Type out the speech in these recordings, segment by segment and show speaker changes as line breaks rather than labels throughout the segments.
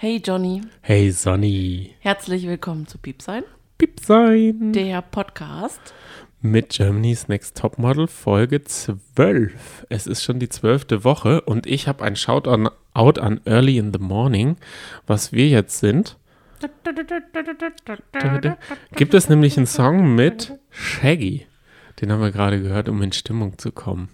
Hey Johnny,
Hey Sonny,
herzlich willkommen zu Piepsein,
Piep sein.
der Podcast.
Mit Germany's Next Topmodel Folge 12. Es ist schon die zwölfte Woche und ich habe ein Shoutout out an Early in the Morning, was wir jetzt sind. Gibt es nämlich einen Song mit Shaggy. Den haben wir gerade gehört, um in Stimmung zu kommen.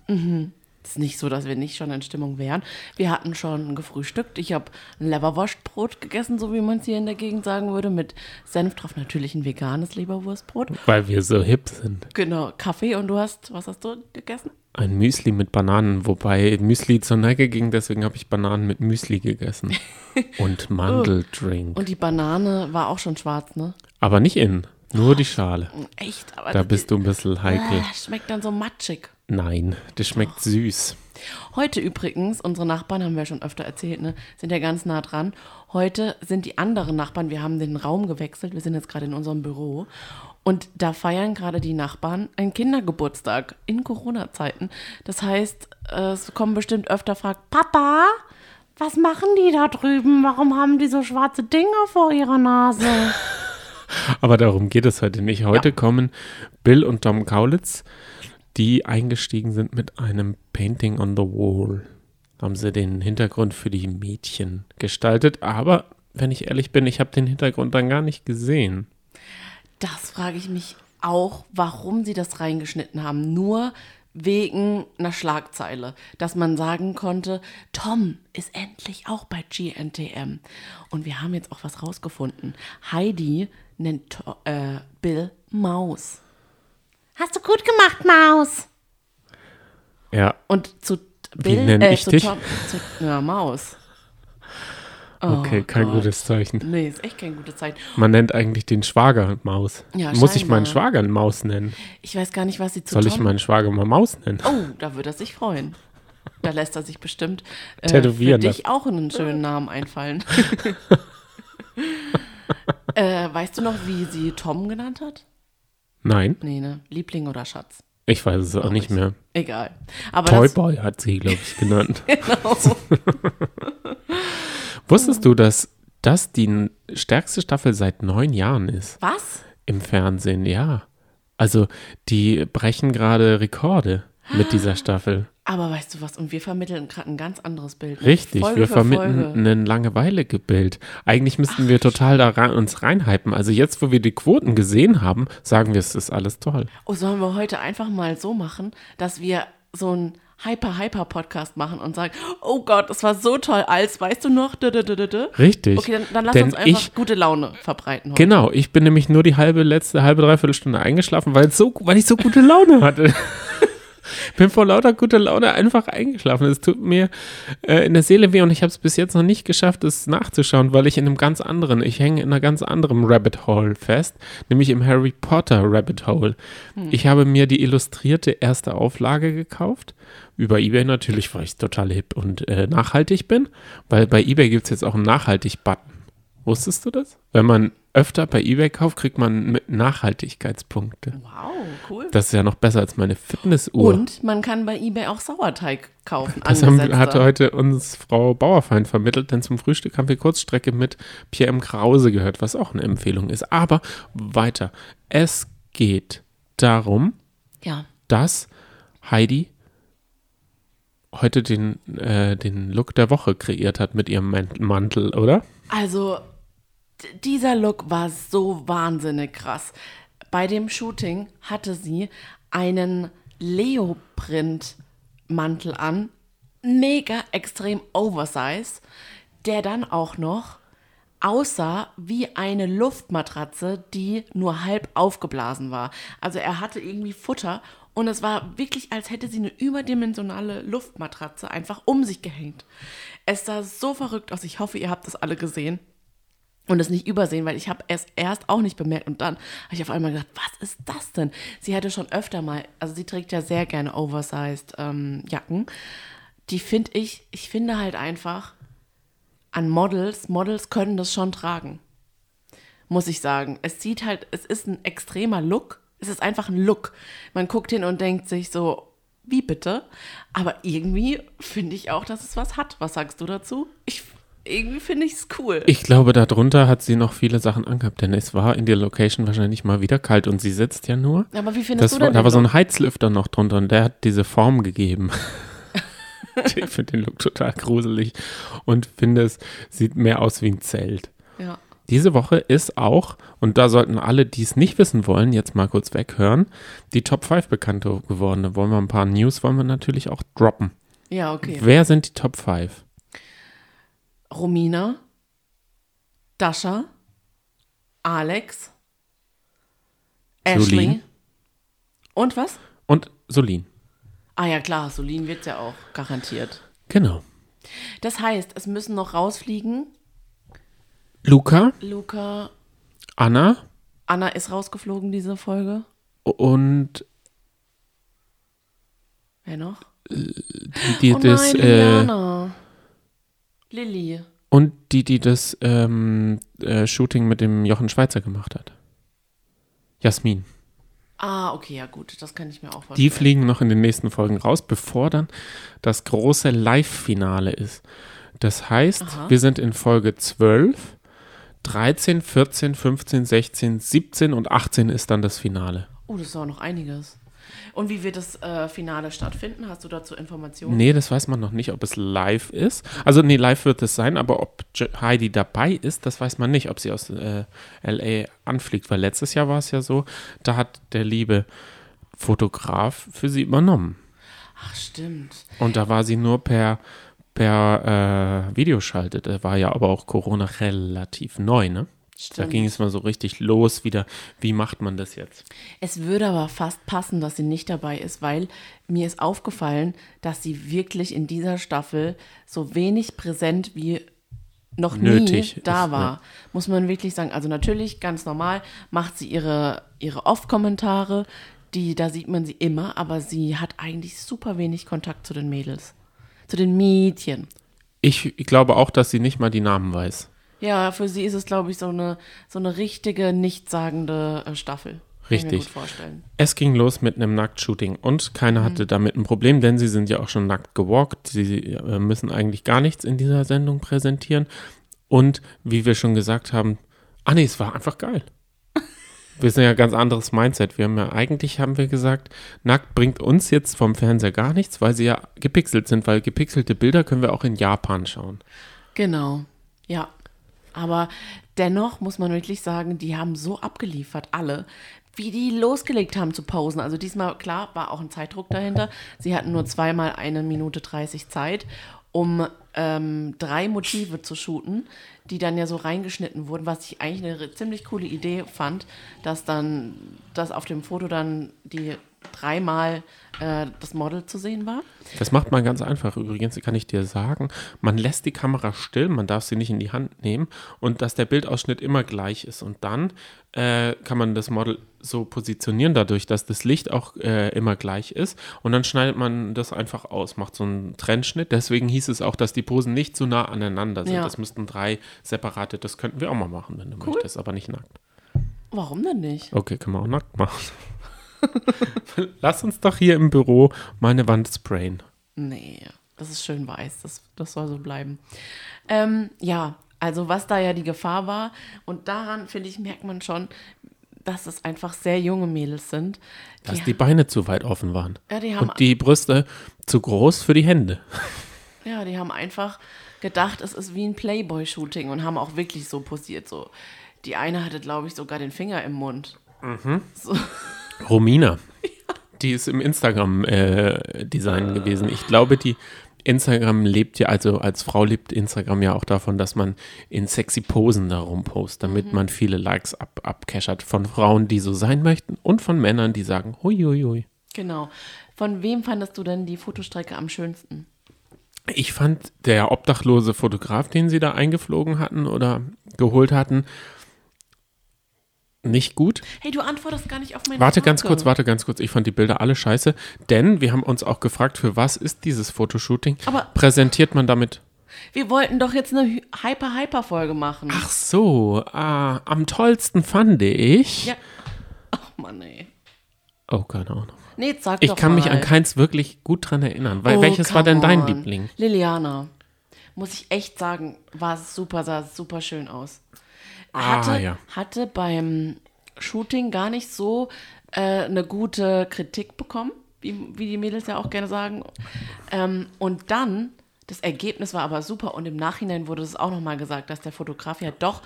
Es ist nicht so, dass wir nicht schon in Stimmung wären. Wir hatten schon gefrühstückt. Ich habe ein Leberwurstbrot gegessen, so wie man es hier in der Gegend sagen würde, mit Senf drauf. Natürlich ein veganes Leberwurstbrot.
Weil wir so hip sind.
Genau, Kaffee. Und du hast, was hast du gegessen?
Ein Müsli mit Bananen, wobei Müsli zur Neige ging, deswegen habe ich Bananen mit Müsli gegessen. Und Mandeldrink.
Und die Banane war auch schon schwarz, ne?
Aber nicht innen, nur die Schale.
Echt, aber
Da bist du ein bisschen heikel.
Ah, schmeckt dann so matschig.
Nein, das schmeckt süß.
Heute übrigens, unsere Nachbarn haben wir schon öfter erzählt, ne, sind ja ganz nah dran. Heute sind die anderen Nachbarn, wir haben den Raum gewechselt, wir sind jetzt gerade in unserem Büro und da feiern gerade die Nachbarn einen Kindergeburtstag in Corona-Zeiten. Das heißt, es kommen bestimmt öfter Fragen, Papa, was machen die da drüben? Warum haben die so schwarze Dinger vor ihrer Nase?
Aber darum geht es heute nicht. Heute kommen Bill und Tom Kaulitz, die eingestiegen sind mit einem Painting on the Wall. Haben sie den Hintergrund für die Mädchen gestaltet. Aber wenn ich ehrlich bin, ich habe den Hintergrund dann gar nicht gesehen.
Das frage ich mich auch, warum sie das reingeschnitten haben. Nur wegen einer Schlagzeile, dass man sagen konnte, Tom ist endlich auch bei GNTM. Und wir haben jetzt auch was rausgefunden. Heidi nennt äh, Bill Maus. Hast du gut gemacht, Maus.
Ja,
Und zu Bill,
nenn
äh,
ich
zu
dich?
Tom, zu, ja, Maus.
okay, kein
Oh Gott.
gutes Zeichen.
Nee, ist echt kein gutes Zeichen.
Man nennt eigentlich den Schwager Maus.
Ja,
Muss ich meinen
scheinbar.
Schwager Maus nennen?
Ich weiß gar nicht, was sie zu
Soll ich
Tom
meinen Schwager mal Maus nennen?
Oh, da würde er sich freuen. Da lässt er sich bestimmt äh,
Tätowieren
für dich auch einen schönen Namen einfallen. äh, weißt du noch, wie sie Tom genannt hat?
Nein,
Nee, ne? Liebling oder Schatz?
ich weiß es auch nicht mehr.
Egal. Aber
Toy
das,
Boy hat sie, glaube ich, genannt.
genau.
Wusstest du, dass das die stärkste Staffel seit neun Jahren ist
Was?
im Fernsehen? Ja. Also, die brechen gerade Rekorde mit dieser Staffel.
Aber weißt du was? Und wir vermitteln gerade ein ganz anderes Bild.
Richtig,
Folge
wir vermitteln ein Langeweile-Bild. Eigentlich müssten wir total da rein, uns reinhypen. Also jetzt, wo wir die Quoten gesehen haben, sagen wir, es ist alles toll.
Oh, sollen wir heute einfach mal so machen, dass wir so einen Hyper-Hyper-Podcast machen und sagen, oh Gott, das war so toll, als, weißt du noch? Dö, dö, dö.
Richtig.
Okay, dann, dann lass
Denn
uns einfach
ich-
gute Laune verbreiten heute.
Genau, ich bin nämlich nur die halbe letzte halbe dreiviertel Stunde eingeschlafen, weil, so, weil ich so gute Laune hatte. bin vor lauter guter Laune einfach eingeschlafen. Es tut mir äh, in der Seele weh und ich habe es bis jetzt noch nicht geschafft, es nachzuschauen, weil ich in einem ganz anderen, ich hänge in einer ganz anderen Rabbit Hole fest, nämlich im Harry Potter Rabbit Hole. Ich habe mir die illustrierte erste Auflage gekauft. Über Ebay natürlich, weil ich total hip und äh, nachhaltig bin, weil bei Ebay gibt es jetzt auch einen Nachhaltig-Button. Wusstest du das? Wenn man öfter bei eBay kauft, kriegt man Nachhaltigkeitspunkte.
Wow, cool.
Das ist ja noch besser als meine Fitnessuhr.
Und man kann bei eBay auch Sauerteig kaufen.
das haben, hat heute uns Frau Bauerfeind vermittelt, denn zum Frühstück haben wir Kurzstrecke mit Pierre M. Krause gehört, was auch eine Empfehlung ist. Aber weiter. Es geht darum,
Ja.
dass Heidi heute den, äh, den Look der Woche kreiert hat mit ihrem Man- Mantel, oder?
Also, dieser Look war so wahnsinnig krass. Bei dem Shooting hatte sie einen Leoprint-Mantel an, mega extrem oversized, der dann auch noch aussah wie eine Luftmatratze, die nur halb aufgeblasen war. Also er hatte irgendwie Futter und es war wirklich, als hätte sie eine überdimensionale Luftmatratze einfach um sich gehängt. Es sah so verrückt aus. Ich hoffe, ihr habt das alle gesehen und es nicht übersehen, weil ich habe es erst auch nicht bemerkt und dann habe ich auf einmal gedacht, was ist das denn? Sie hatte schon öfter mal, also sie trägt ja sehr gerne oversized ähm, Jacken. Die finde ich, ich finde halt einfach an Models, Models können das schon tragen. Muss ich sagen. Es sieht halt, es ist ein extremer Look. Es ist einfach ein Look. Man guckt hin und denkt sich so, wie bitte? Aber irgendwie finde ich auch, dass es was hat. Was sagst du dazu? Ich irgendwie finde ich es cool.
Ich glaube, darunter hat sie noch viele Sachen angehabt, denn es war in der Location wahrscheinlich mal wieder kalt und sie sitzt ja nur.
Aber wie findest
Das
du
war,
denn
da war so ein Heizlüfter noch drunter und der hat diese Form gegeben. ich finde den Look total gruselig und finde es sieht mehr aus wie ein Zelt.
Ja.
Diese Woche ist auch, und da sollten alle, die es nicht wissen wollen, jetzt mal kurz weghören, die Top 5 bekannt geworden. Da wollen wir ein paar News, wollen wir natürlich auch droppen.
ja, okay.
Wer sind die Top 5?
Romina, Dasha, Alex, Ashley
Solin.
und was?
Und Solin.
Ah ja, klar, Solin wird ja auch garantiert.
Genau.
Das heißt, es müssen noch rausfliegen.
Luca,
Luca,
Anna
Anna ist rausgeflogen, diese Folge.
und
Wer noch?
die, die
oh
das
nein,
äh,
Liliana. Lilly.
und die, die das ähm, äh, Shooting mit dem Jochen Schweizer gemacht hat. Jasmin.
Ah, okay, ja gut, das kann ich mir auch vorstellen.
Die fliegen noch in den nächsten Folgen raus, bevor dann das große Live-Finale ist. Das heißt,
Aha.
wir sind in Folge 12, 13, 14, 15, 16, 17 und 18 ist dann das Finale.
Oh, das ist auch noch einiges. Und wie wird das äh, Finale stattfinden? Hast du dazu Informationen?
Nee, das weiß man noch nicht, ob es live ist. Also, nee, live wird es sein, aber ob Heidi dabei ist, das weiß man nicht, ob sie aus äh, L.A. anfliegt. Weil letztes Jahr war es ja so, da hat der liebe Fotograf für sie übernommen.
Ach, stimmt.
Und da war sie nur per, per äh, Videoschalte. Da war ja aber auch Corona relativ neu, ne? Da
Stimmt.
ging es mal so richtig los wieder. Wie macht man das jetzt?
Es würde aber fast passen, dass sie nicht dabei ist, weil mir ist aufgefallen, dass sie wirklich in dieser Staffel so wenig präsent wie noch
Nötig
nie da
ist,
war.
ja.
Muss man wirklich sagen. Also natürlich, ganz normal, macht sie ihre, ihre Off-Kommentare, die, da sieht man sie immer, aber sie hat eigentlich super wenig Kontakt zu den Mädels. Zu den Mädchen.
Ich glaube auch, dass sie nicht mal die Namen weiß.
Ja, für sie ist es, glaube ich, so eine, so eine richtige, nichtssagende äh, Staffel.
Richtig. Es ging los mit einem Nacktshooting und keiner
Mhm.
hatte damit ein Problem, denn sie sind ja auch schon nackt gewalkt. Sie äh, müssen eigentlich gar nichts in dieser Sendung präsentieren. Und wie wir schon gesagt haben, ah nee, es war einfach geil. Wir sind ja ein ganz anderes Mindset. Wir haben ja eigentlich, haben wir gesagt, nackt bringt uns jetzt vom Fernseher gar nichts, weil sie ja gepixelt sind, weil gepixelte Bilder können wir auch in Japan schauen.
Genau, ja. Aber dennoch muss man wirklich sagen, die haben so abgeliefert, alle, wie die losgelegt haben zu posen. Also diesmal, klar, war auch ein Zeitdruck dahinter. Sie hatten nur zweimal eine Minute 30 Zeit, um ähm, drei Motive zu shooten, die dann ja so reingeschnitten wurden, was ich eigentlich eine ziemlich coole Idee fand, dass dann, dass auf dem Foto dann die dreimal äh, das Model zu sehen war.
Das macht man ganz einfach. Übrigens kann ich dir sagen, man lässt die Kamera still, man darf sie nicht in die Hand nehmen und dass der Bildausschnitt immer gleich ist. Und dann äh, kann man das Model so positionieren, dadurch, dass das Licht auch äh, immer gleich ist. Und dann schneidet man das einfach aus, macht so einen Trennschnitt. Deswegen hieß es auch, dass die Posen nicht so nah aneinander sind.
Ja.
Das müssten drei separate, das könnten wir auch mal machen, wenn du möchtest, aber nicht nackt.
Warum denn nicht?
Okay, können wir auch nackt machen. Lass uns doch hier im Büro meine Wand sprayen.
Nee, das ist schön weiß. Das, das soll so bleiben. Ähm, ja, also was da ja die Gefahr war, und daran, finde ich, merkt man schon, dass es einfach sehr junge Mädels sind.
Dass die Beine zu weit offen waren.
Ja, die haben-
Und die Brüste zu groß für die Hände.
Ja, die haben einfach gedacht, es ist wie ein Playboy-Shooting und haben auch wirklich so posiert. So. Die eine hatte, glaube ich, sogar den Finger im Mund.
Romina. Die ist im Instagram-Design gewesen. Ich glaube, die Instagram lebt ja, also als Frau lebt Instagram ja auch davon, dass man in sexy Posen darum postet, damit man viele Likes ab, abcashert von Frauen, die so sein möchten und von Männern, die sagen, hui, hui, hui.
Genau. Von wem fandest du denn die Fotostrecke am schönsten?
Ich fand der obdachlose Fotograf, den sie da eingeflogen hatten oder geholt hatten, nicht gut.
Hey, du antwortest gar nicht auf meine
Warte
Frage.
ganz kurz, warte ganz kurz. Ich fand die Bilder alle scheiße, denn wir haben uns auch gefragt, für was ist dieses Fotoshooting?
Aber-
Präsentiert man damit?
Wir wollten doch jetzt eine Hyper-Hyper-Folge machen.
Ach so, ah, am tollsten fand ich.
Ja. Ach Mann, ey.
Oh, keine Ahnung.
Nee, sag
Ich
doch
kann mich
mal.
an keins wirklich gut dran erinnern. Weil
Oh,
welches war denn dein
on.
Liebling?
Liliana. muss ich echt sagen, war super, sah super schön aus.
Ah,
Hatte,
ja.
hatte beim Shooting gar nicht so äh, eine gute Kritik bekommen, wie, wie die Mädels ja auch gerne sagen. Ähm, und dann, das Ergebnis war aber super und im Nachhinein wurde es auch nochmal gesagt, dass der Fotograf ja doch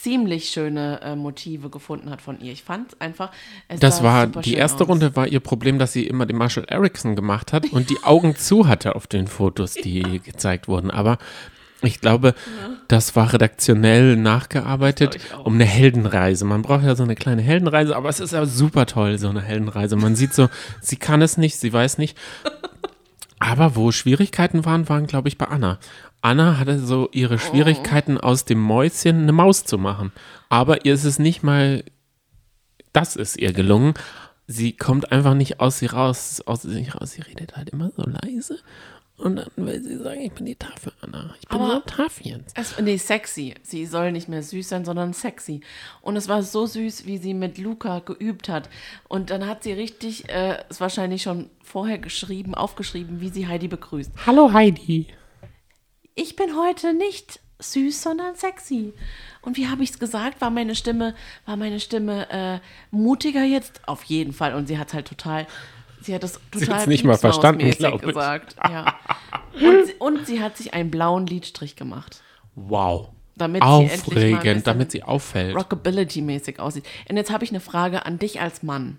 ziemlich schöne äh, Motive gefunden hat von ihr. Ich fand einfach, es
Das war, die erste
aus.
Runde war ihr Problem, dass sie immer den Marshall Erickson gemacht hat und die Augen zu hatte auf den Fotos, die gezeigt wurden. Aber ich glaube, das war redaktionell nachgearbeitet um eine Heldenreise. Man braucht ja so eine kleine Heldenreise, aber es ist ja super toll, so eine Heldenreise. Man sieht so, sie kann es nicht, sie weiß nicht. Aber wo Schwierigkeiten waren, waren, glaube ich, bei Anna. Anna hatte so ihre Schwierigkeiten, aus dem Mäuschen eine Maus zu machen. Aber ihr ist es nicht mal, das ist ihr gelungen. Sie kommt einfach nicht aus sie raus, aus sich raus. Sie redet halt immer so leise. Und dann will sie sagen, ich bin die Tafel, Anna. Ich bin
Aber-
so tough jetzt.
Es, nee, sexy. Sie soll nicht mehr süß sein, sondern sexy. Und es war so süß, wie sie mit Luca geübt hat. Und dann hat sie richtig, äh, es wahrscheinlich schon vorher geschrieben, aufgeschrieben, wie sie Heidi begrüßt.
Hallo Heidi.
Ich bin heute nicht süß, sondern sexy. Und wie habe ich es gesagt? War meine Stimme, war meine Stimme äh, mutiger jetzt? Auf jeden Fall. Und sie hat halt total, sie hat es total
hat's nicht mal verstanden,
Piepsmaus-mäßig
glaub ich.
gesagt. Ja. Und, sie, und sie hat sich einen blauen Lidstrich gemacht.
Wow.
Damit sie
Aufregend,
bisschen
damit sie auffällt.
Rockability-mäßig aussieht. Und jetzt habe ich eine Frage an dich als Mann.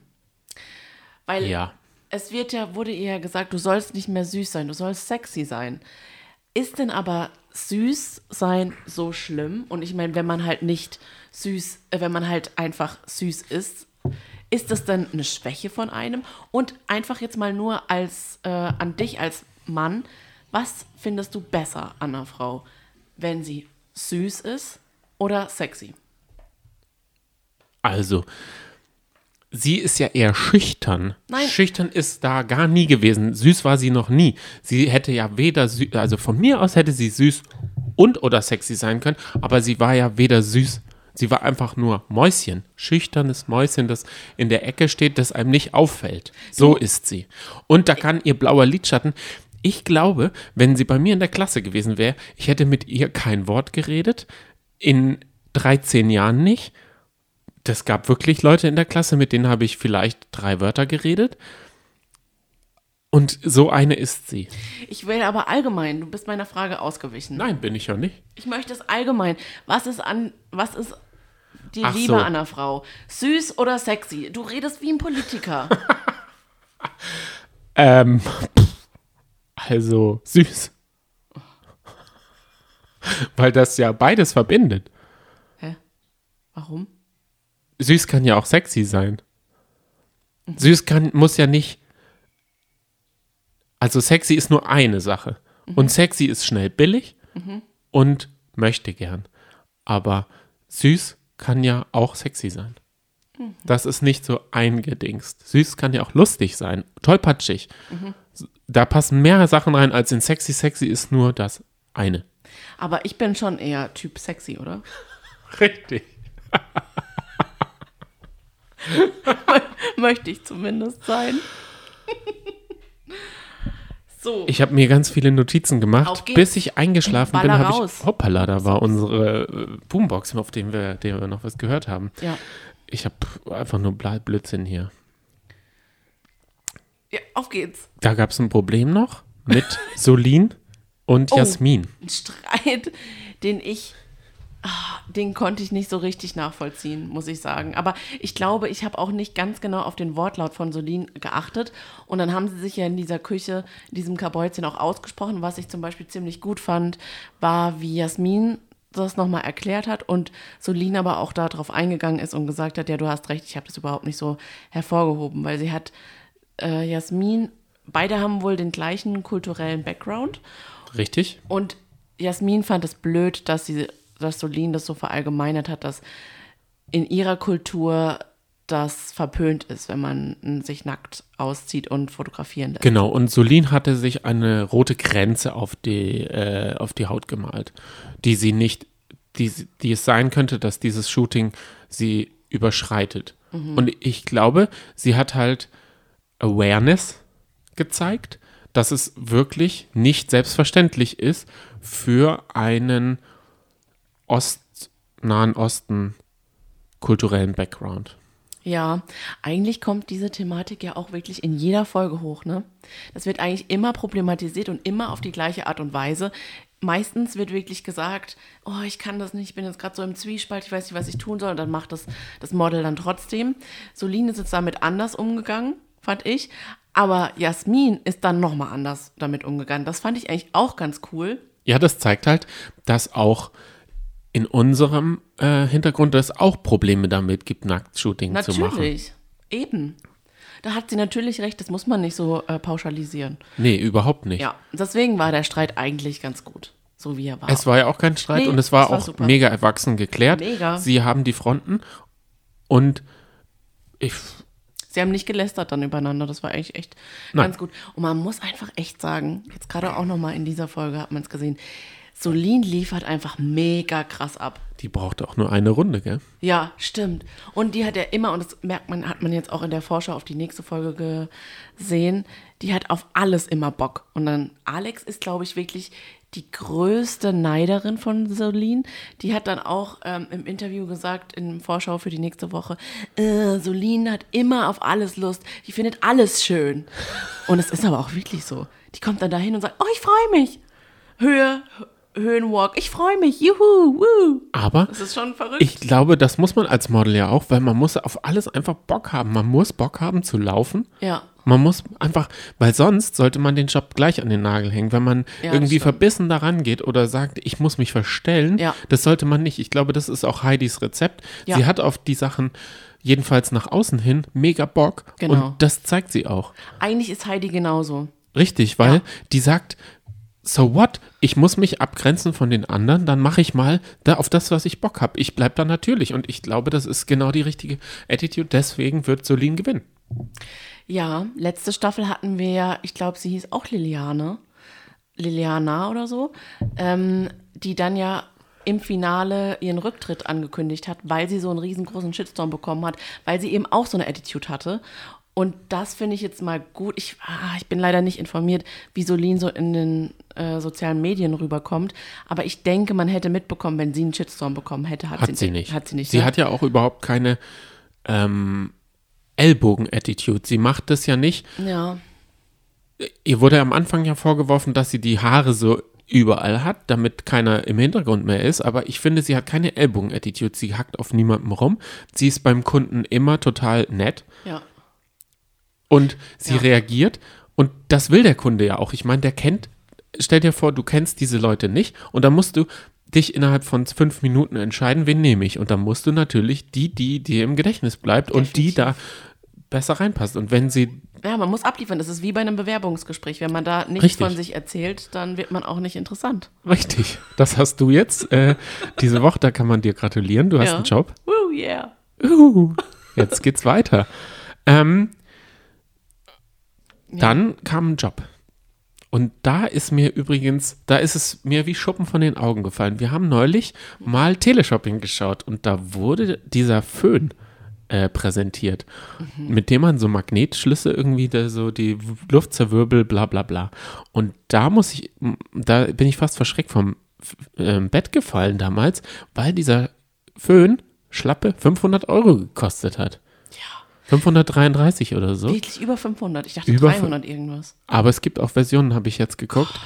Weil
Ja.
es wird ja, wurde ihr ja gesagt, du sollst nicht mehr süß sein, du sollst sexy sein. Ist denn aber süß sein so schlimm? Und ich meine, wenn man halt nicht süß, äh, wenn man halt einfach süß ist, ist das dann eine Schwäche von einem? Und einfach jetzt mal nur als äh, an dich als Mann, was findest du besser an einer Frau, wenn sie süß ist oder sexy?
Also, sie ist ja eher schüchtern.
Nein.
Schüchtern ist da gar nie gewesen. Süß war sie noch nie. Sie hätte ja weder, sü also von mir aus hätte sie süß und oder sexy sein können, aber sie war ja weder süß. Sie war einfach nur Mäuschen, schüchternes Mäuschen, das in der Ecke steht, das einem nicht auffällt. So ist sie. Und da kann ihr blauer Lidschatten. Ich glaube, wenn sie bei mir in der Klasse gewesen wäre, ich hätte mit ihr kein Wort geredet. In 13 Jahren nicht. Das gab wirklich Leute in der Klasse, mit denen habe ich vielleicht drei Wörter geredet. Und so eine ist sie.
Ich will aber allgemein, du bist meiner Frage ausgewichen.
Nein, bin ich ja nicht.
Ich möchte es allgemein. Was ist an, was ist die
Ach
Liebe
so.
einer Frau? Süß oder sexy? Du redest wie ein Politiker.
Ähm, also süß. Weil das ja beides verbindet.
Hä? Warum?
Süß kann ja auch sexy sein. Süß kann, muss ja nicht. Also sexy ist nur eine Sache. Und sexy ist schnell billig und möchte gern. Aber süß kann ja auch sexy sein. Das ist nicht so eingedingst. Süß kann ja auch lustig sein, tollpatschig. Da passen mehrere Sachen rein, als in sexy. Sexy ist nur das eine.
Aber ich bin schon eher Typ sexy, oder?
Richtig.
Möchte ich zumindest sein. so.
Ich habe mir ganz viele Notizen gemacht, bis ich eingeschlafen bin. Habe ich, hoppala, da war unsere äh, Boombox, auf dem wir, der wir noch was gehört haben.
ja.
Ich habe einfach nur Blödsinn hier.
ja, auf geht's.
Da gab es ein Problem noch mit Solin und
Oh.
Jasmin.
Ein Streit, den ich, den konnte ich nicht so richtig nachvollziehen, muss ich sagen. Aber ich glaube, ich habe auch nicht ganz genau auf den Wortlaut von Solin geachtet. Und dann haben sie sich ja in dieser Küche, in diesem Kabäuzchen auch ausgesprochen. Was ich zum Beispiel ziemlich gut fand, war, wie Jasmin das nochmal erklärt hat und Solin aber auch darauf eingegangen ist und gesagt hat, ja, du hast recht, ich habe das überhaupt nicht so hervorgehoben, weil sie hat äh, Jasmin, beide haben wohl den gleichen kulturellen Background
Richtig?
und Jasmin fand es blöd, dass sie, dass Solin das so verallgemeinert hat, dass in ihrer Kultur das verpönt ist, wenn man sich nackt auszieht und fotografieren lässt.
Genau, und Solin hatte sich eine rote Grenze auf die, äh, auf die Haut gemalt, die sie nicht, die, die es sein könnte, dass dieses Shooting sie überschreitet. Und ich glaube, sie hat halt Awareness gezeigt, dass es wirklich nicht selbstverständlich ist, für einen Ost, Nahen Osten kulturellen Background.
Ja, eigentlich kommt diese Thematik ja auch wirklich in jeder Folge hoch, ne? Das wird eigentlich immer problematisiert und immer auf die gleiche Art und Weise. Meistens wird wirklich gesagt, oh, ich kann das nicht, ich bin jetzt gerade so im Zwiespalt, ich weiß nicht, was ich tun soll, und dann macht das, das Model dann trotzdem. Solin ist jetzt damit anders umgegangen, fand ich. Aber Jasmin ist dann nochmal anders damit umgegangen. Das fand ich eigentlich auch ganz cool.
Ja, das zeigt halt, dass auch in unserem äh, Hintergrund es auch Probleme damit gibt, Nacktshooting zu machen.
Natürlich, eben. Da hat sie natürlich recht, das muss man nicht so äh, pauschalisieren.
Nee, überhaupt nicht.
Ja, deswegen war der Streit eigentlich ganz gut, so wie er war.
Es war ja auch kein Streit
Nee,
und es war
war
auch
super.
mega erwachsen geklärt.
Mega.
Sie haben die Fronten und ich,
Sie haben nicht gelästert dann übereinander, das war eigentlich echt
Nein.
ganz gut. Und man muss einfach echt sagen, jetzt gerade auch nochmal in dieser Folge hat man es gesehen, Solin liefert einfach mega krass ab.
die brauchte auch nur eine Runde, gell?
Ja, stimmt. Und die hat ja immer, und das merkt man, hat man jetzt auch in der Vorschau auf die nächste Folge gesehen, die hat auf alles immer Bock. Und dann Alex ist, glaube ich, wirklich die größte Neiderin von Solin. Die hat dann auch ähm, im Interview gesagt, in Vorschau für die nächste Woche, äh, Solin hat immer auf alles Lust. Die findet alles schön. Und es ist aber auch wirklich so. Die kommt dann dahin und sagt, oh, ich freue mich. Höhe, Höhenwalk, ich freue mich, juhu, wuh.
Aber
Das ist schon verrückt.
ich glaube, das muss man als Model ja auch, weil man muss auf alles einfach Bock haben. Man muss Bock haben zu laufen.
ja.
Man muss einfach, weil sonst sollte man den Job gleich an den Nagel hängen. Wenn man
Ja,
irgendwie
stimmt.
verbissen daran geht oder sagt, ich muss mich verstellen,
Ja.
das sollte man nicht. Ich glaube, das ist auch Heidis Rezept.
Ja.
Sie hat auf die Sachen jedenfalls nach außen hin mega Bock
Genau.
und das zeigt sie auch.
Eigentlich ist Heidi genauso.
Richtig, weil die sagt, so what? Ich muss mich abgrenzen von den anderen, dann mache ich mal da auf das, was ich Bock habe. Ich bleibe da natürlich und ich glaube, das ist genau die richtige Attitude. Deswegen wird Solin gewinnen.
Ja, letzte Staffel hatten wir ja, ich glaube, sie hieß auch Liliane. Liliana oder so. Ähm, die dann ja im Finale ihren Rücktritt angekündigt hat, weil sie so einen riesengroßen Shitstorm bekommen hat, weil sie eben auch so eine Attitude hatte. Und das finde ich jetzt mal gut. Ich, ah, ich bin leider nicht informiert, wie Solin so in den äh, sozialen Medien rüberkommt. Aber ich denke, man hätte mitbekommen, wenn sie einen Shitstorm bekommen hätte. Hat,
Hat sie nicht.
Hat sie nicht.
Sie
ne?
hat ja auch überhaupt keine ähm, Ellbogen-Attitude. Sie macht das ja nicht.
ja.
Ihr wurde am Anfang ja vorgeworfen, dass sie die Haare so überall hat, damit keiner im Hintergrund mehr ist. Aber ich finde, sie hat keine Ellbogen-Attitude. Sie hackt auf niemandem rum. Sie ist beim Kunden immer total nett
Ja.
und sie
Ja.
reagiert. Und das will der Kunde ja auch. Ich meine, der kennt, stell dir vor, du kennst diese Leute nicht und dann musst du dich innerhalb von fünf Minuten entscheiden, wen nehme ich. Und dann musst du natürlich die, die dir im Gedächtnis bleibt und die da besser reinpasst. Und wenn sie
Ja, man muss abliefern. Das ist wie bei einem Bewerbungsgespräch. Wenn man da nichts von sich erzählt, dann wird man auch nicht interessant.
Richtig, das hast du jetzt äh, diese Woche, da kann man dir gratulieren, du hast
Ja.
einen Job.
Woo, yeah.
Uh, jetzt geht's weiter. Ähm, Dann kam ein Job. Und da ist mir übrigens, da ist es mir wie Schuppen von den Augen gefallen. Wir haben neulich mal Teleshopping geschaut und da wurde dieser Föhn äh, präsentiert, mit dem man so Magnetschlüsse irgendwie da so die Luft zerwirbelt, bla bla bla. Und da muss ich, da bin ich fast verschreckt vom äh, Bett gefallen damals, weil dieser Föhn schlappe 500 Euro gekostet hat.
Ja.
533 oder so.
Wirklich über 500. Ich dachte
Über
300 irgendwas.
Aber es gibt auch Versionen, habe ich jetzt geguckt.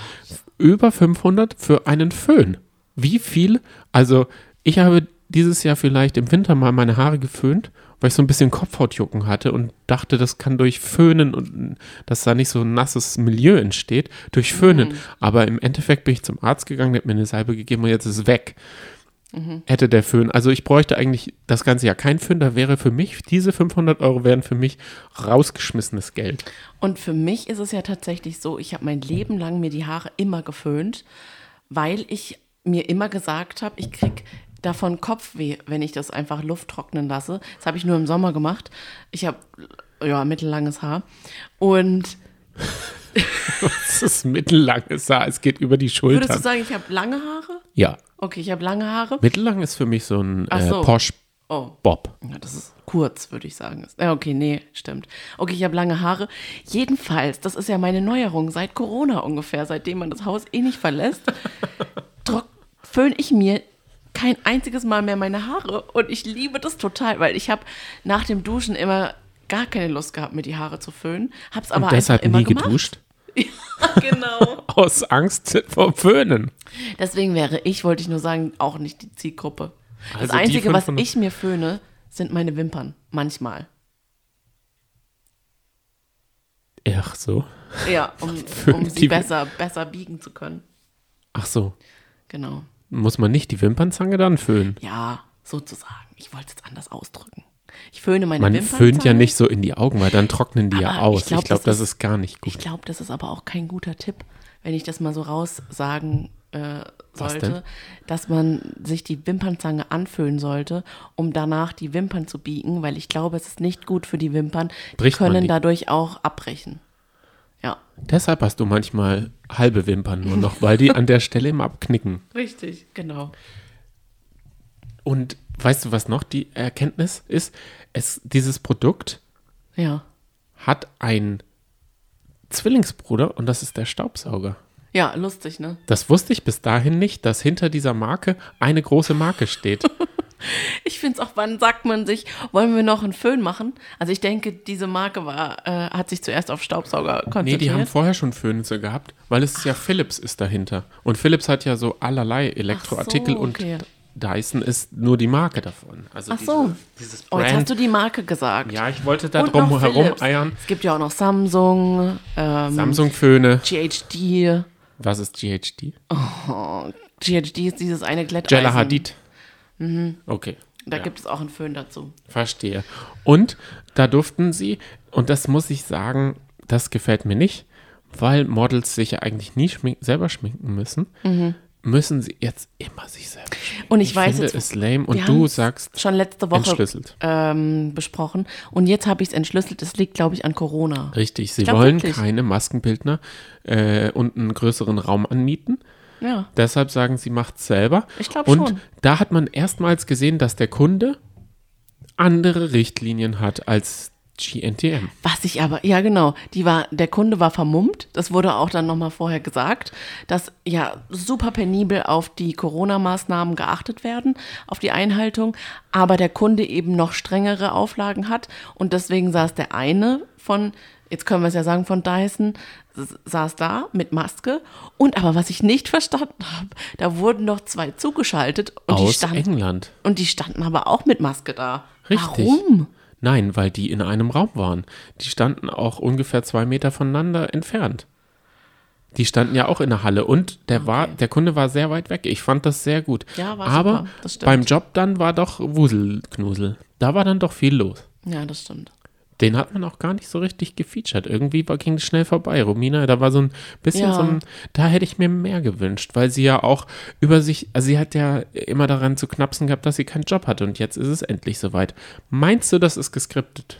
Über 500 für einen Föhn. Wie viel? Also, ich habe dieses Jahr vielleicht im Winter mal meine Haare geföhnt, weil ich so ein bisschen Kopfhautjucken hatte und dachte, das kann durch Föhnen und dass da nicht so ein nasses Milieu entsteht, durch Föhnen. Aber im Endeffekt bin ich zum Arzt gegangen, der hat mir eine Salbe gegeben und jetzt ist es weg. Hätte der Föhn. Also ich bräuchte eigentlich das ganze Jahr kein Föhn. Da wäre für mich, diese 500 Euro wären für mich rausgeschmissenes Geld.
Und für mich ist es ja tatsächlich so, ich habe mein Leben lang mir die Haare immer geföhnt, weil ich mir immer gesagt habe, ich krieg davon Kopfweh, wenn ich das einfach Luft trocknen lasse. Das habe ich nur im Sommer gemacht. Ich habe ja mittellanges Haar und
Das ist mittellanges Haar, es geht über die
würdest du sagen, ich habe lange Haare?
Ja.
Okay, ich habe lange Haare.
Mittellang ist für mich so ein
Ach
äh,
so.
Posh
Oh.
Bob.
Ja, das ist kurz, würde ich sagen. Ja, okay, nee, stimmt. Okay, ich habe lange Haare. Jedenfalls, das ist ja meine Neuerung seit Corona ungefähr, seitdem man das Haus eh nicht verlässt, föhne ich mir kein einziges Mal mehr meine Haare. Und ich liebe das total, weil ich habe nach dem Duschen immer gar keine Lust gehabt, mir die Haare zu föhnen. Hab's aber
Und deshalb
einfach
nie
gemacht.
geduscht.
Ja, genau.
Aus Angst vor Föhnen.
Deswegen wäre ich, wollte ich nur sagen, auch nicht die Zielgruppe. Das
Also die
Einzige, was
500
ich mir föhne, sind meine Wimpern. Manchmal.
Ach so.
Ja, um, um sie besser, besser biegen zu können.
Ach so.
Genau.
Muss man nicht die Wimpernzange dann föhnen?
Ja, sozusagen. Ich wollte es jetzt anders ausdrücken. Ich föhne meine
Man
Wimpernzange.
föhnt ja nicht so in die Augen, weil dann trocknen die ja
Aber
aus.
ich glaub,
glaube,
das
das,
ist-
gar nicht gut.
Ich glaube, das ist aber auch kein guter Tipp, wenn ich das mal so raussagen äh, sollte, dass man sich die Wimpernzange anfüllen sollte, um danach die Wimpern zu biegen, weil ich glaube, es ist nicht gut für die Wimpern. Die
Bricht man
können
die?
dadurch auch abbrechen. Ja,
Deshalb hast du manchmal halbe Wimpern nur noch, weil die an der Stelle immer abknicken.
richtig, genau.
Und weißt du, was noch die Erkenntnis ist? Es, dieses Produkt
Ja.
hat einen Zwillingsbruder und das ist der Staubsauger.
Ja, lustig, ne?
Das wusste ich bis dahin nicht, dass hinter dieser Marke eine große Marke steht.
Ich finde es auch, wann sagt man sich, wollen wir noch einen Föhn machen? Also ich denke, diese Marke war, äh, hat sich zuerst auf Staubsauger
Nee,
konzentriert.
die haben vorher schon Phönisse gehabt, weil es ja Philips ist dahinter. Und Philips hat ja so allerlei Elektroartikel
so, okay.
und Dyson ist nur die Marke davon. Also
Ach so.
Diese, dieses
oh, jetzt
Brand.
hast du die Marke gesagt.
ja, ich wollte da
Und
drum
noch
herum
Philips.
eiern.
Es gibt ja auch noch Samsung, ähm,
Samsung-Föhne.
GHD.
Was ist GHD?
Oh, GHD ist dieses eine Glätteisen.
Jella Hadid. Okay.
Da
ja.
gibt es auch einen Föhn dazu.
Verstehe. Und da durften sie, und das muss ich sagen, das gefällt mir nicht, weil Models sich ja eigentlich nie schmink selber schminken müssen, müssen sie jetzt immer sich schminken.
Und ich, weiß
finde
jetzt,
es lame und du sagst
schon letzte Woche
entschlüsselt.
ähm, besprochen und jetzt habe ich es entschlüsselt. Es liegt, glaube ich, an Corona.
Richtig, sie
glaub
wollen
wirklich.
keine Maskenbildner äh, und einen größeren Raum anmieten.
Ja,
Deshalb sagen sie, macht's selber.
Ich glaub
Und
schon.
da hat man erstmals gesehen, dass der Kunde andere Richtlinien hat als GNTM.
was ich aber, ja genau, die war, der Kunde war vermummt. Das wurde auch dann nochmal vorher gesagt, dass ja super penibel auf die Corona-Maßnahmen geachtet werden, auf die Einhaltung, aber der Kunde eben noch strengere Auflagen hat und deswegen saß der eine von, jetzt können wir es ja sagen, von Dyson, saß da mit Maske und aber was ich nicht verstanden habe, da wurden noch zwei zugeschaltet und die
Aus
standen
England.
und die standen aber auch mit Maske da.
Richtig.
Warum?
Nein, weil die in einem Raum waren. Die standen auch ungefähr zwei Meter voneinander entfernt. Die standen ja auch in der Halle und der war, der Kunde war sehr weit weg. Ich fand das sehr gut.
Ja, war
Aber
super,
beim Job dann war doch Wuselknusel. Da war dann doch viel los.
Ja, das stimmt.
Den hat man auch gar nicht so richtig gefeatured. Irgendwie war, ging es schnell vorbei. Romina, da war so ein bisschen
Ja.
so ein, da hätte ich mir mehr gewünscht, weil sie ja auch über sich, also sie hat ja immer daran zu knapsen gehabt, dass sie keinen Job hatte und jetzt ist es endlich soweit. Meinst du, das ist geskriptet?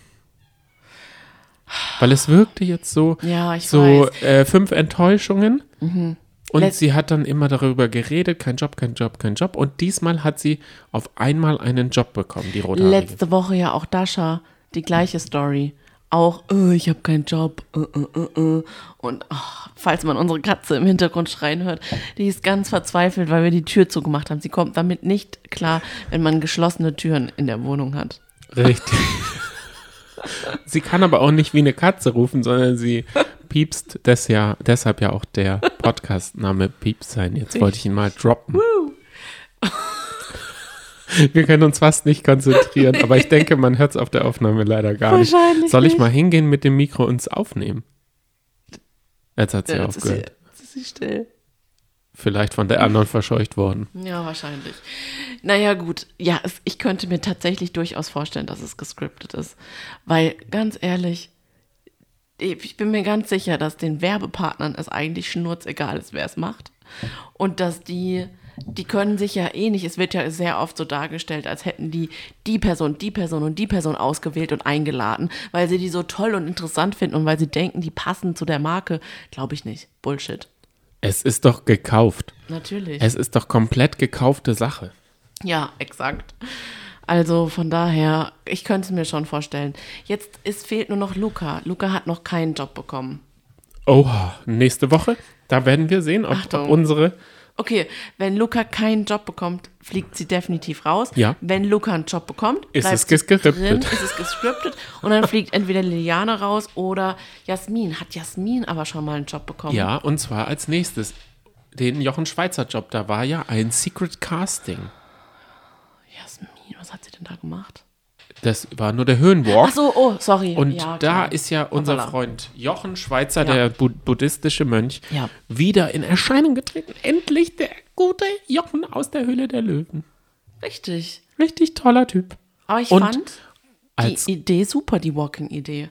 Weil es wirkte jetzt so,
Ja,
so.
Mhm.
äh, fünf Enttäuschungen. Und
Let-
sie hat dann immer darüber geredet, kein Job, kein Job, kein Job. Und diesmal hat sie auf einmal einen Job bekommen, die Rothaarige.
Letzte Woche ja auch Dasha, die gleiche Story. Auch, äh, ich habe keinen Job. Äh, äh, äh. Und oh, falls man unsere Katze im Hintergrund schreien hört, die ist ganz verzweifelt, weil wir die Tür zugemacht haben. Sie kommt damit nicht klar, wenn man geschlossene Türen in der Wohnung hat.
Richtig. sie kann aber auch nicht wie eine Katze rufen, sondern sie piepst. Das ja, deshalb ja auch der Podcast-Name Pieps sein. Jetzt wollte ich ihn mal droppen. Wir können uns fast nicht konzentrieren, aber ich denke, man hört es auf der Aufnahme leider gar nicht. Soll ich
nicht.
mal hingehen mit dem Mikro und es aufnehmen? Jetzt hat sie
Ja, jetzt, ist sie,
aufgehört.
jetzt ist sie still.
Vielleicht von der anderen verscheucht worden.
Ja, wahrscheinlich. Naja, gut. Ja, es, ich könnte mir tatsächlich durchaus vorstellen, dass es gescriptet ist. Weil, ganz ehrlich, ich bin mir ganz sicher, dass den Werbepartnern es eigentlich schnurzegal ist, wer es macht. Und dass die, die können sich ja eh nicht, es wird ja sehr oft so dargestellt, als hätten die die Person, die Person und die Person ausgewählt und eingeladen, weil sie die so toll und interessant finden und weil sie denken, die passen zu der Marke. Glaube ich nicht. Bullshit.
Es ist doch gekauft.
Natürlich.
Es ist doch komplett gekaufte Sache.
Ja, exakt. Also von daher, ich könnte es mir schon vorstellen. Jetzt es fehlt nur noch Luca. Luca hat noch keinen Job bekommen.
Oha, nächste Woche, da werden wir sehen, ob, ob unsere.
Okay, wenn Luca keinen Job bekommt, fliegt sie definitiv raus.
Ja.
Wenn Luca einen Job bekommt,
Ist es gescriptet.
drin, ist es gescriptet und dann fliegt entweder Liliana raus oder Jasmin. Hat Jasmin aber schon mal einen Job bekommen?
Ja, und zwar als nächstes. Den Jochen Schweizer Job, da war ja ein Secret Casting.
Jasmin, was hat sie denn da gemacht?
Das war nur der Höhenwalk.
Ach so, oh, sorry.
Und
ja,
da
klar.
ist ja unser. Freund Jochen Schweizer,
Ja.
der Bu buddhistische Mönch,
Ja.
wieder in Erscheinung getreten. Endlich der gute Jochen aus der Höhle der Löwen.
Richtig.
Richtig toller Typ.
Aber ich
Und
fand
als-
die Idee super, die Walking-Idee.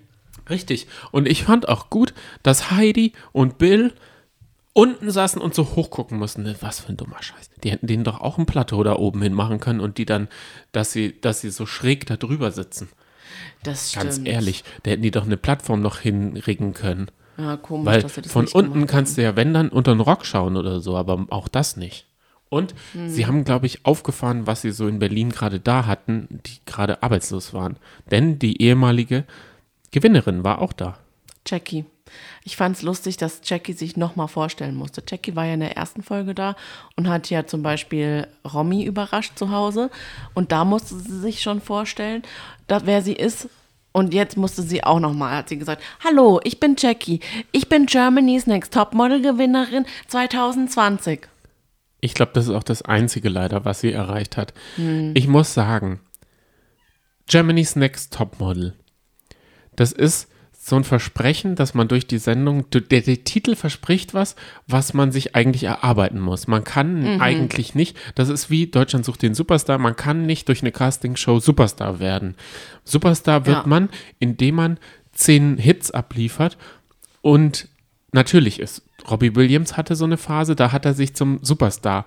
Richtig. Und ich fand auch gut, dass Heidi und Bill unten saßen und so hochgucken mussten. Ne, Was für ein dummer Scheiß. Die hätten denen doch auch ein Plateau da oben hin machen können und die dann, dass sie, dass sie so schräg da drüber sitzen.
Das stimmt.
Ganz ehrlich, da hätten die doch eine Plattform noch hinregen können.
Ja, komisch,
Weil
dass sie das
von unten kannst du ja, wenn dann, unter den Rock schauen oder so, aber auch das nicht. Und
Hm.
sie haben, glaube ich, aufgefahren, was sie so in Berlin gerade da hatten, die gerade arbeitslos waren. Denn die ehemalige Gewinnerin war auch da.
Jackie. Ich fand es lustig, dass Jackie sich nochmal vorstellen musste. Jackie war ja in der ersten Folge da und hat ja zum Beispiel Romy überrascht zu Hause. Und da musste sie sich schon vorstellen, dass, wer sie ist. Und jetzt musste sie auch nochmal, hat sie gesagt, hallo, ich bin Jackie. Ich bin Germany's Next Topmodel Gewinnerin 2020.
Ich glaube, das ist auch das Einzige leider, was sie erreicht hat.
Hm.
Ich muss sagen, Germany's Next Topmodel, das ist so ein Versprechen, dass man durch die Sendung, der, der Titel verspricht was, was man sich eigentlich erarbeiten muss. Man kann
Mhm.
eigentlich nicht, das ist wie Deutschland sucht den Superstar, man kann nicht durch eine Castingshow Superstar werden. Superstar wird
Ja.
man, indem man zehn Hits abliefert und natürlich ist, Robbie Williams hatte so eine Phase, da hat er sich zum Superstar,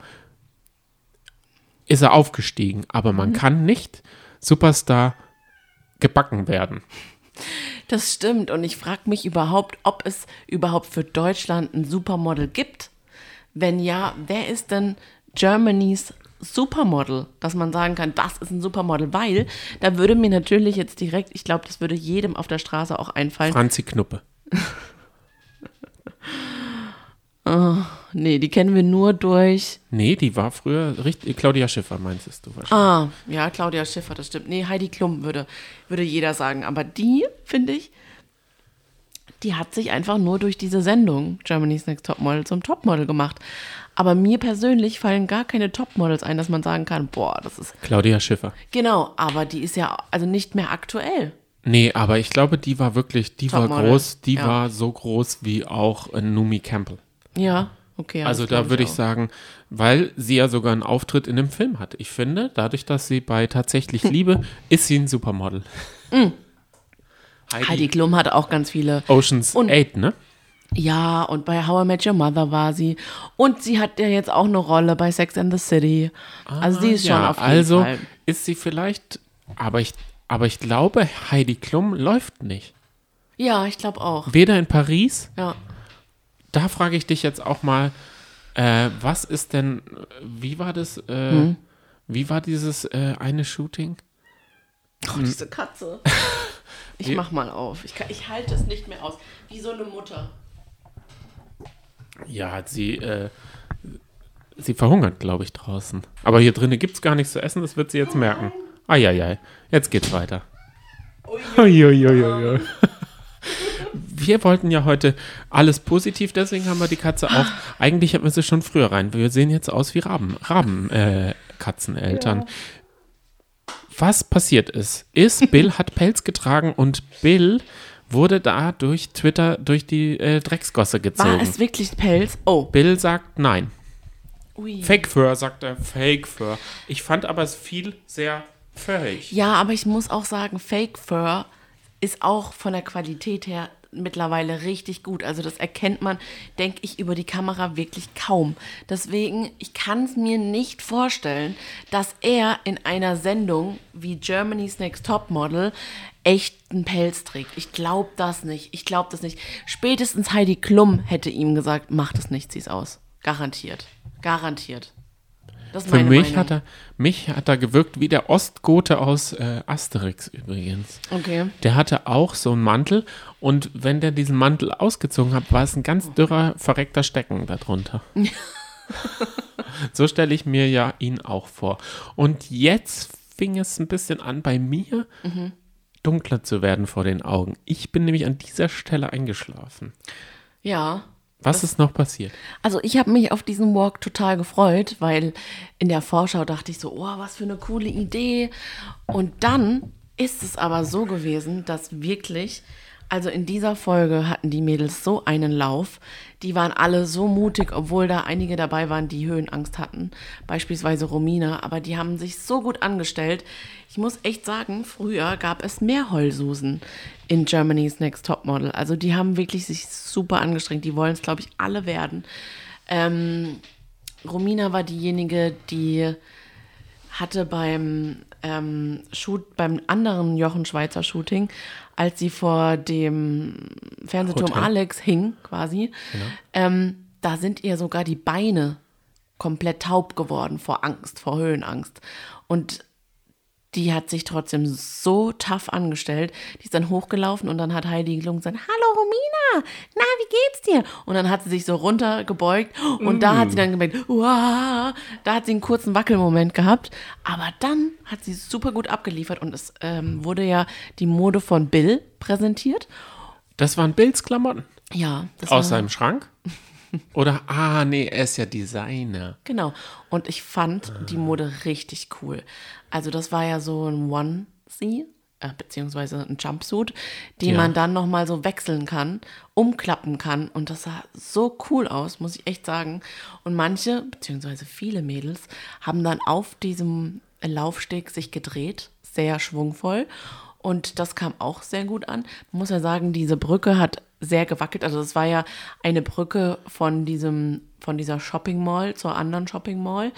ist er aufgestiegen, aber
Mhm.
man kann nicht Superstar gebacken werden.
Das stimmt. Und ich frage mich überhaupt, ob es überhaupt für Deutschland ein Supermodel gibt. Wenn ja, wer ist denn Germany's Supermodel, dass man sagen kann, das ist ein Supermodel, weil da würde mir natürlich jetzt direkt, ich glaube, das würde jedem auf der Straße auch einfallen.
Franzi Knuppe.
Nee, die kennen wir nur durch.
Nee, die war früher richtig. Claudia Schiffer, meinst du wahrscheinlich?
Ah, ja, Claudia Schiffer, das stimmt. Nee, Heidi Klum würde, würde jeder sagen. Aber die, finde ich, die hat sich einfach nur durch diese Sendung Germany's Next Topmodel zum Topmodel gemacht. Aber mir persönlich fallen gar keine Topmodels ein, dass man sagen kann, boah, das ist.
Claudia Schiffer.
Genau, aber die ist ja also nicht mehr aktuell.
Nee, aber ich glaube, die war wirklich, die war
Topmodel,
groß, die
ja.
war so groß wie auch äh, Numi Campbell.
Ja, okay.
also da würde ich
auch.
sagen, weil sie ja sogar einen Auftritt in einem Film hat. Ich finde, dadurch, dass sie bei Tatsächlich Liebe, ist sie ein Supermodel. Heidi,
Heidi Klum hatte auch ganz viele.
Oceans
Und-
8, ne?
Ja, und bei How I Met Your Mother war sie. Und sie hat ja jetzt auch eine Rolle bei Sex and the City. also sie ist schon
ja,
auf jeden
also
Fall.
ist sie vielleicht, aber ich, aber ich glaube, Heidi Klum läuft nicht.
Ja, ich glaube auch.
Weder in Paris,
Ja.
Da frage ich dich jetzt auch mal, äh, was ist denn, wie war das, äh,
Hm?
wie war dieses äh, eine Shooting?
Oh, diese Katze. Ich mach mal auf. Ich, kann, ich halte es nicht mehr aus. Wie so eine Mutter.
Ja, sie, äh, sie verhungert, glaube ich, draußen. Aber hier drinnen gibt es gar nichts zu essen, das wird sie jetzt merken. Eieiei, jetzt geht's weiter. Uiuiuiui. Wir wollten ja heute alles positiv, deswegen haben wir die Katze auch. Eigentlich hätten wir sie schon früher rein. Wir sehen jetzt aus wie Raben, Raben, äh, Katzeneltern. Was passiert ist, ist, Bill hat Pelz getragen und Bill wurde da durch Twitter durch die äh, Drecksgosse gezogen.
War es wirklich Pelz? Oh.
Bill sagt nein.
Ui.
Fake Fur, sagt er. Fake Fur. Ich fand aber es viel sehr furrig.
Ja, aber ich muss auch sagen, Fake Fur ist auch von der Qualität her mittlerweile richtig gut. Also das erkennt man, denke ich, über die Kamera wirklich kaum. Deswegen, ich kann es mir nicht vorstellen, dass er in einer Sendung wie Germany's Next Topmodel echten Pelz trägt. Ich glaube das nicht. Ich glaube das nicht. Spätestens Heidi Klum hätte ihm gesagt, mach das nicht, zieh's aus. Garantiert. Garantiert.
Für mich
Meinung.
hat, er, mich hat er gewirkt wie der Ostgote aus äh, Asterix übrigens.
Okay.
Der hatte auch so einen Mantel und wenn der diesen Mantel ausgezogen hat, war es ein ganz dürrer, verreckter Stecken darunter. so stelle ich mir ja ihn auch vor. Und jetzt fing es ein bisschen an, bei mir dunkler zu werden vor den Augen. Ich bin nämlich an dieser Stelle eingeschlafen.
Ja.
Was ist noch passiert?
Also ich habe mich auf diesen Walk total gefreut, weil in der Vorschau dachte ich so, oh, was für eine coole Idee. Und dann ist es aber so gewesen, dass wirklich, also in dieser Folge hatten die Mädels so einen Lauf. Die waren alle so mutig, obwohl da einige dabei waren, die Höhenangst hatten. Beispielsweise Romina, aber die haben sich so gut angestellt. Ich muss echt sagen, früher gab es mehr Heulsusen in Germany's Next Topmodel. Also die haben wirklich sich super angestrengt. Die wollen es, glaube ich, alle werden. Ähm, Romina war diejenige, die hatte beim ähm, Shoot, beim anderen Jochen Schweizer Shooting, als sie vor dem Fernsehturm
Hotel.
Alex hing, quasi, ähm, da sind ihr sogar die Beine komplett taub geworden vor Angst, vor Höhenangst. Und die hat sich trotzdem so tough angestellt. Die ist dann hochgelaufen und dann hat Heidi Klum gesagt, hallo Romina, na, wie geht's dir? Und dann hat sie sich so runtergebeugt und da hat sie dann gemerkt, Uah! da hat sie einen kurzen Wackelmoment gehabt. Aber dann hat sie super gut abgeliefert und es ähm, wurde ja die Mode von Bill präsentiert.
Das waren Bills Klamotten.
Ja, das
Aus
war,
seinem Schrank? Oder, ah, nee, er ist ja Designer.
Genau. Und ich fand die Mode richtig cool. Also das war ja so ein Onesie, äh, beziehungsweise ein Jumpsuit, den
Ja.
man dann nochmal so wechseln kann, umklappen kann. Und das sah so cool aus, muss ich echt sagen. Und manche, beziehungsweise viele Mädels, haben dann auf diesem Laufsteg sich gedreht, sehr schwungvoll. Und das kam auch sehr gut an. Man muss ja sagen, diese Brücke hat sehr gewackelt. Also es war ja eine Brücke von diesem, von dieser Shopping Mall zur anderen Shopping Mall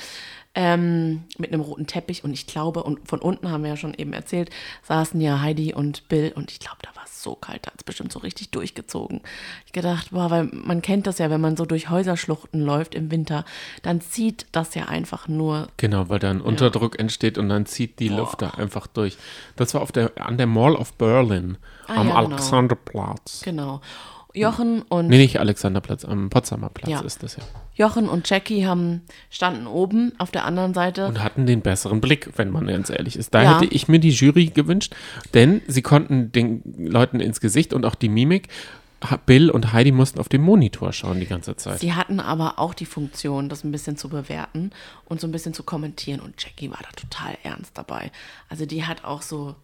ähm, mit einem roten Teppich. Und ich glaube, und von unten haben wir ja schon eben erzählt, saßen ja Heidi und Bill. Und ich glaube, da war es so kalt, da hat es bestimmt so richtig durchgezogen. Ich gedacht, boah, weil man kennt das ja, wenn man so durch Häuserschluchten läuft im Winter, dann zieht das ja einfach nur
Genau, weil da ein Unterdruck entsteht und dann zieht die Luft da einfach durch. Das war auf der, an der Mall of Berlin
Ah,
am
ja, genau.
Alexanderplatz.
Genau. Jochen und
Nee, nicht Alexanderplatz, am Potsdamer Platz
Ja.
ist das ja.
Jochen und Jackie haben standen oben auf der anderen Seite.
Und hatten den besseren Blick, wenn man ganz ehrlich ist. Da
Ja.
hätte ich mir die Jury gewünscht, denn sie konnten den Leuten ins Gesicht und auch die Mimik. Bill und Heidi mussten auf den Monitor schauen die ganze Zeit.
Sie hatten aber auch die Funktion, das ein bisschen zu bewerten und so ein bisschen zu kommentieren. Und Jackie war da total ernst dabei. Also die hat auch so,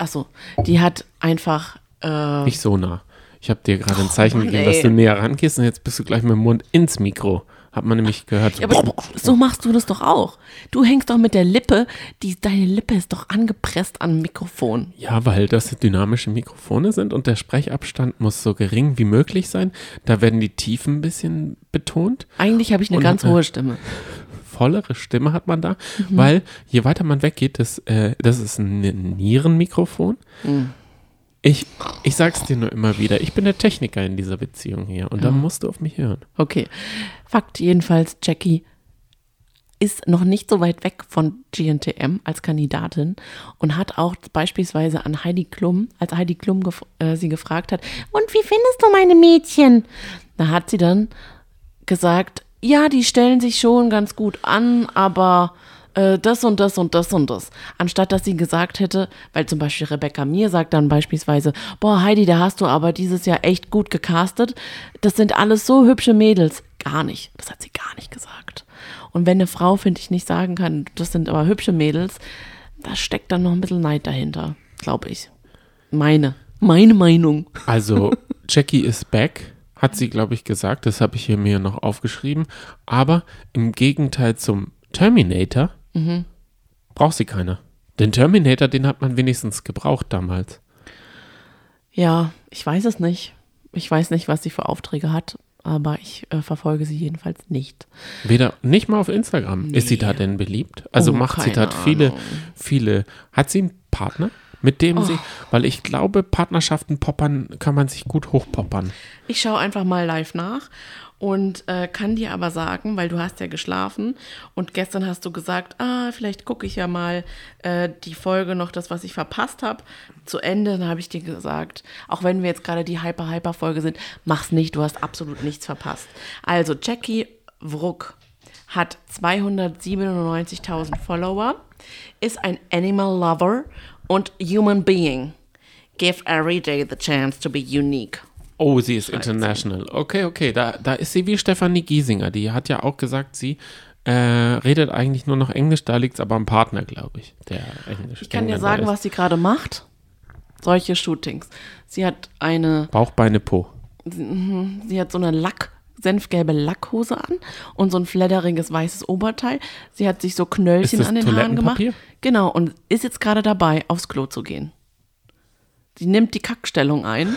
achso, die hat einfach, äh,
Nicht so nah. Ich habe dir gerade ein Zeichen
Mann,
gegeben, dass du näher rangehst und jetzt bist du gleich mit dem Mund ins Mikro. Hat man nämlich gehört. So
ja, aber so machst du das doch auch. Du hängst doch mit der Lippe, die, deine Lippe ist doch angepresst am Mikrofon.
Ja, weil das dynamische Mikrofone sind und der Sprechabstand muss so gering wie möglich sein. Da werden die Tiefen ein bisschen betont.
Eigentlich habe ich eine
Und,
ganz
äh,
hohe Stimme.
Vollere Stimme hat man da,
Mhm.
weil je weiter man weggeht, das, äh, das ist ein Nierenmikrofon.
Mhm.
Ich, ich sag's dir nur immer wieder, ich bin der Techniker in dieser Beziehung hier und da musst du auf mich hören.
Okay. Fakt jedenfalls, Jackie ist noch nicht so weit weg von GNTM als Kandidatin und hat auch beispielsweise an Heidi Klum, als Heidi Klum gef äh, sie gefragt hat, und wie findest du meine Mädchen? Da hat sie dann gesagt, ja, die stellen sich schon ganz gut an, aber äh, das und das und das und das. Anstatt dass sie gesagt hätte, weil zum Beispiel Rebecca Mir sagt dann beispielsweise, boah, Heidi, da hast du aber dieses Jahr echt gut gecastet. Das sind alles so hübsche Mädels. Gar nicht. Das hat sie gar nicht gesagt. Und wenn eine Frau, finde ich, nicht sagen kann, das sind aber hübsche Mädels, da steckt dann noch ein bisschen Neid dahinter, glaube ich. Meine. Meine Meinung.
Also, Jackie ist back, hat sie, glaube ich, gesagt. Das habe ich hier mir noch aufgeschrieben. Aber im Gegenteil zum Terminator
Mhm.
braucht sie keiner. Den Terminator, den hat man wenigstens gebraucht damals.
Ja, ich weiß es nicht. Ich weiß nicht, was sie für Aufträge hat, aber ich äh, verfolge sie jedenfalls nicht.
Weder, nicht mal auf Instagram. Ist sie
Nee.
da denn beliebt? Also
Oh,
macht sie
keine
da viele, viele. Hat sie einen Partner, mit dem sie,
Oh.
weil ich glaube, Partnerschaften poppern, kann man sich gut hochpoppern.
Ich schaue einfach mal live nach und äh, kann dir aber sagen, weil du hast ja geschlafen und gestern hast du gesagt, ah, vielleicht gucke ich ja mal äh, die Folge noch, das, was ich verpasst habe, zu Ende. Dann habe ich dir gesagt, auch wenn wir jetzt gerade die Hyper-Hyper-Folge sind, mach's nicht, du hast absolut nichts verpasst. Also Jackie Wruck hat 297.000 Follower, ist ein Animal Lover und Human Being. Give every day the chance to be unique.
Oh, sie ist international. Okay, okay, da, da ist sie wie Stefanie Giesinger. Die hat ja auch gesagt, sie äh, redet eigentlich nur noch Englisch, da liegt es aber am Partner, glaube ich, der Englisch.
Ich kann dir sagen, was sie gerade macht. Solche Shootings. Sie hat eine,
Bauchbeine Po.
sie hat so eine Lack, senfgelbe Lackhose an und so ein fledderiges weißes Oberteil. Sie hat sich so Knöllchen
Ist das
an den Haaren gemacht. Genau, und ist jetzt gerade dabei, aufs Klo zu gehen. Sie nimmt die Kackstellung ein.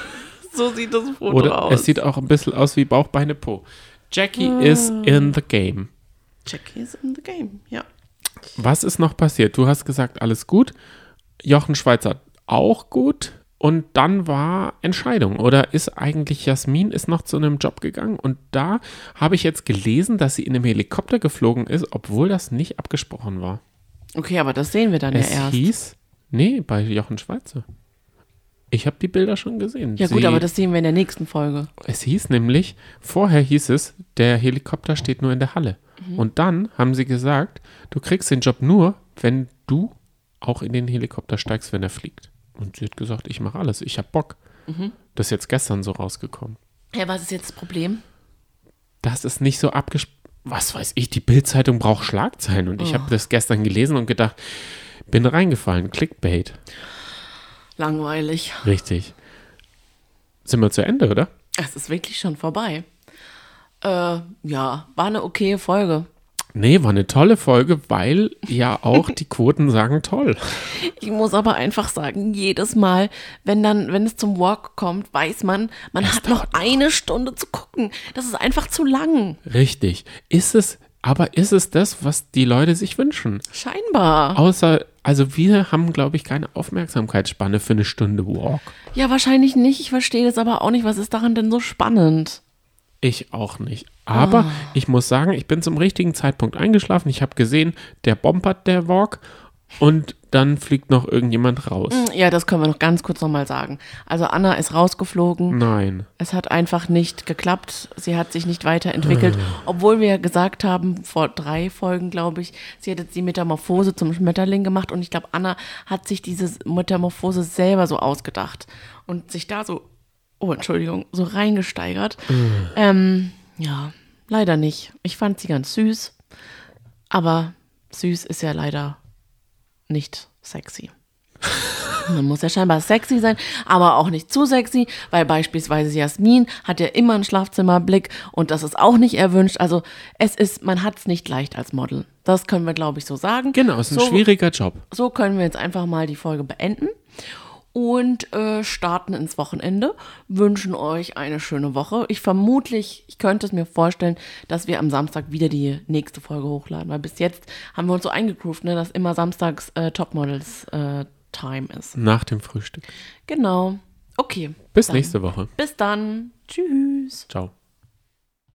so sieht das Foto
Oder
aus.
es sieht auch ein bisschen aus wie Bauchbeine Po. Jackie is
Ah.
in the game.
Jackie is in the game, ja.
Was ist noch passiert? Du hast gesagt, alles gut. Jochen Schweizer auch gut. Und dann war Entscheidung. Oder ist eigentlich Jasmin ist noch zu einem Job gegangen? Und da habe ich jetzt gelesen, dass sie in einem Helikopter geflogen ist, obwohl das nicht abgesprochen war.
Okay, aber das sehen wir dann
es
ja erst.
hieß, nee, bei Jochen Schweizer. Ich habe die Bilder schon gesehen.
ja gut,
Sie-
aber das sehen wir in der nächsten Folge.
es hieß nämlich, vorher hieß es, der Helikopter steht nur in der Halle. Und dann haben sie gesagt, du kriegst den Job nur, wenn du auch in den Helikopter steigst, wenn er fliegt. Und sie hat gesagt, ich mache alles, ich habe Bock. Das ist jetzt gestern so rausgekommen.
Ja, was ist jetzt das Problem?
Das ist nicht so abgesprochen. Was weiß ich, die Bildzeitung braucht Schlagzeilen. Und ich habe das gestern gelesen und gedacht, bin reingefallen. Clickbait.
Langweilig.
Richtig. Sind wir zu Ende, oder?
Es ist wirklich schon vorbei. Äh, ja, war eine okaye Folge.
Nee, war eine tolle Folge, weil ja auch die Quoten sagen toll.
Ich muss aber einfach sagen, jedes Mal, wenn dann, wenn es zum Walk kommt, weiß man, man hat noch eine Stunde zu gucken. Das ist einfach zu lang.
Richtig. Ist es, aber ist es das, was die Leute sich wünschen?
Scheinbar.
Außer, also wir haben, glaube ich, keine Aufmerksamkeitsspanne für eine Stunde Walk.
Ja, wahrscheinlich nicht. Ich verstehe das aber auch nicht. Was ist daran denn so spannend?
Ich auch nicht. Aber ich muss sagen, ich bin zum richtigen Zeitpunkt eingeschlafen. Ich habe gesehen, der bombert der Walk und dann fliegt noch irgendjemand raus.
Ja, das können wir noch ganz kurz nochmal sagen. Also Anna ist rausgeflogen.
Nein.
Es hat einfach nicht geklappt. Sie hat sich nicht weiterentwickelt, obwohl wir gesagt haben, vor drei Folgen, glaube ich, sie jetzt die Metamorphose zum Schmetterling gemacht und ich glaube, Anna hat sich diese Metamorphose selber so ausgedacht und sich da so, oh, Entschuldigung, so reingesteigert. Ähm, ja, leider nicht. Ich fand sie ganz süß, aber süß ist ja leider nicht sexy. Man muss ja scheinbar sexy sein, aber auch nicht zu sexy, weil beispielsweise Jasmin hat ja immer einen Schlafzimmerblick und das ist auch nicht erwünscht. Also es ist, man hat es nicht leicht als Model. Das können wir, glaube ich, so sagen.
Genau, ist ein
so,
schwieriger Job.
so können wir jetzt einfach mal die Folge beenden und äh, starten ins Wochenende. Wünschen euch eine schöne Woche. Ich vermutlich, ich könnte es mir vorstellen, dass wir am Samstag wieder die nächste Folge hochladen, weil bis jetzt haben wir uns so eingegroovt, ne, dass immer samstags äh, Topmodels äh, Time ist.
Nach dem Frühstück.
Genau. Okay.
Bis
Dann.
nächste Woche.
Bis dann. Tschüss.
Ciao.